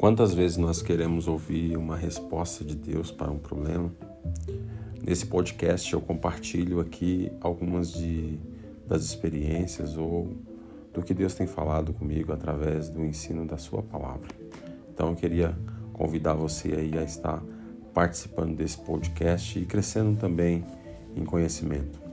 Quantas vezes nós queremos ouvir uma resposta de Deus para um problema? Nesse podcast eu compartilho aqui algumas de, das experiências ou do que Deus tem falado comigo através do ensino da sua palavra. Então eu queria convidar você aí a estar participando desse podcast e crescendo também em conhecimento.